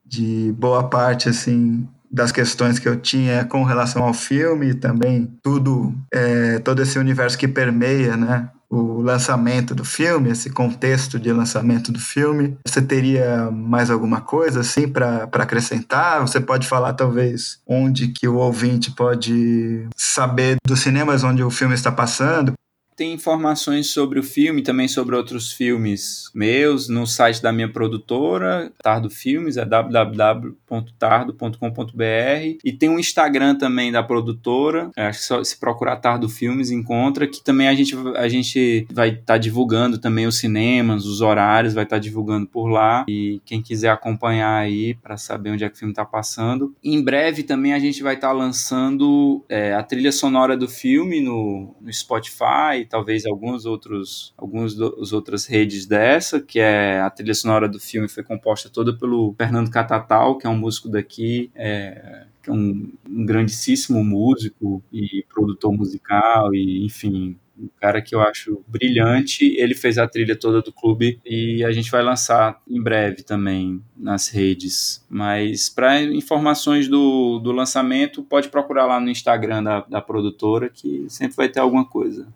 de boa parte, assim, das questões que eu tinha com relação ao filme, também tudo, é, todo esse universo que permeia, né, o lançamento do filme, esse contexto de lançamento do filme. Você teria mais alguma coisa assim para acrescentar? Você pode falar talvez onde que o ouvinte pode saber dos cinemas onde o filme está passando? Tem informações sobre o filme, também sobre outros filmes meus, no site da minha produtora, Tardo Filmes, é www.tardo.com.br. E tem um Instagram também da produtora, é, acho que só se procurar Tardo Filmes encontra, que também a gente, a gente vai estar tá divulgando também os cinemas, os horários, vai estar tá divulgando por lá. E quem quiser acompanhar aí para saber onde é que o filme está passando. Em breve também a gente vai estar tá lançando é, a trilha sonora do filme no, no Spotify talvez alguns outros, algumas outras redes dessa, que é a trilha sonora do filme foi composta toda pelo Fernando Catatal, que é um músico daqui, é, que é um, um grandíssimo músico e produtor musical e enfim um cara que eu acho brilhante. Ele fez a trilha toda do clube e a gente vai lançar em breve também nas redes. Mas para informações do, do lançamento, pode procurar lá no Instagram da, da produtora que sempre vai ter alguma coisa.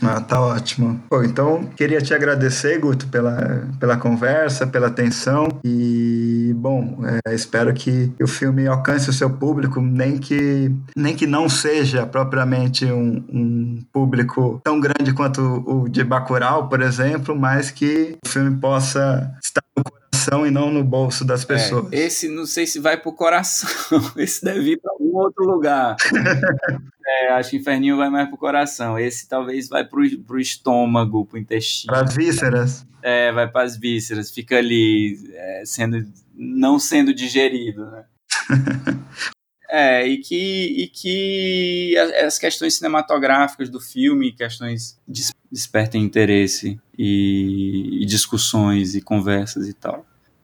Ah, tá ótimo. Pô, então, queria te agradecer, Guto, pela, pela conversa, pela atenção e, bom, é, espero que o filme alcance o seu público, nem que, nem que não seja propriamente um, um público tão grande quanto o de Bacurau, por exemplo, mas que o filme possa estar no coração e não no bolso das é, pessoas. É, esse não sei se vai pro coração, esse deve ir para algum outro lugar. É, acho que Inferninho vai mais pro coração. Esse talvez vai pro, pro estômago, pro intestino. Para as vísceras. É, vai para as vísceras. Fica ali, é, sendo, não sendo digerido, né? É, e que, e que as questões cinematográficas do filme, questões despertem interesse e, e discussões e conversas e tal.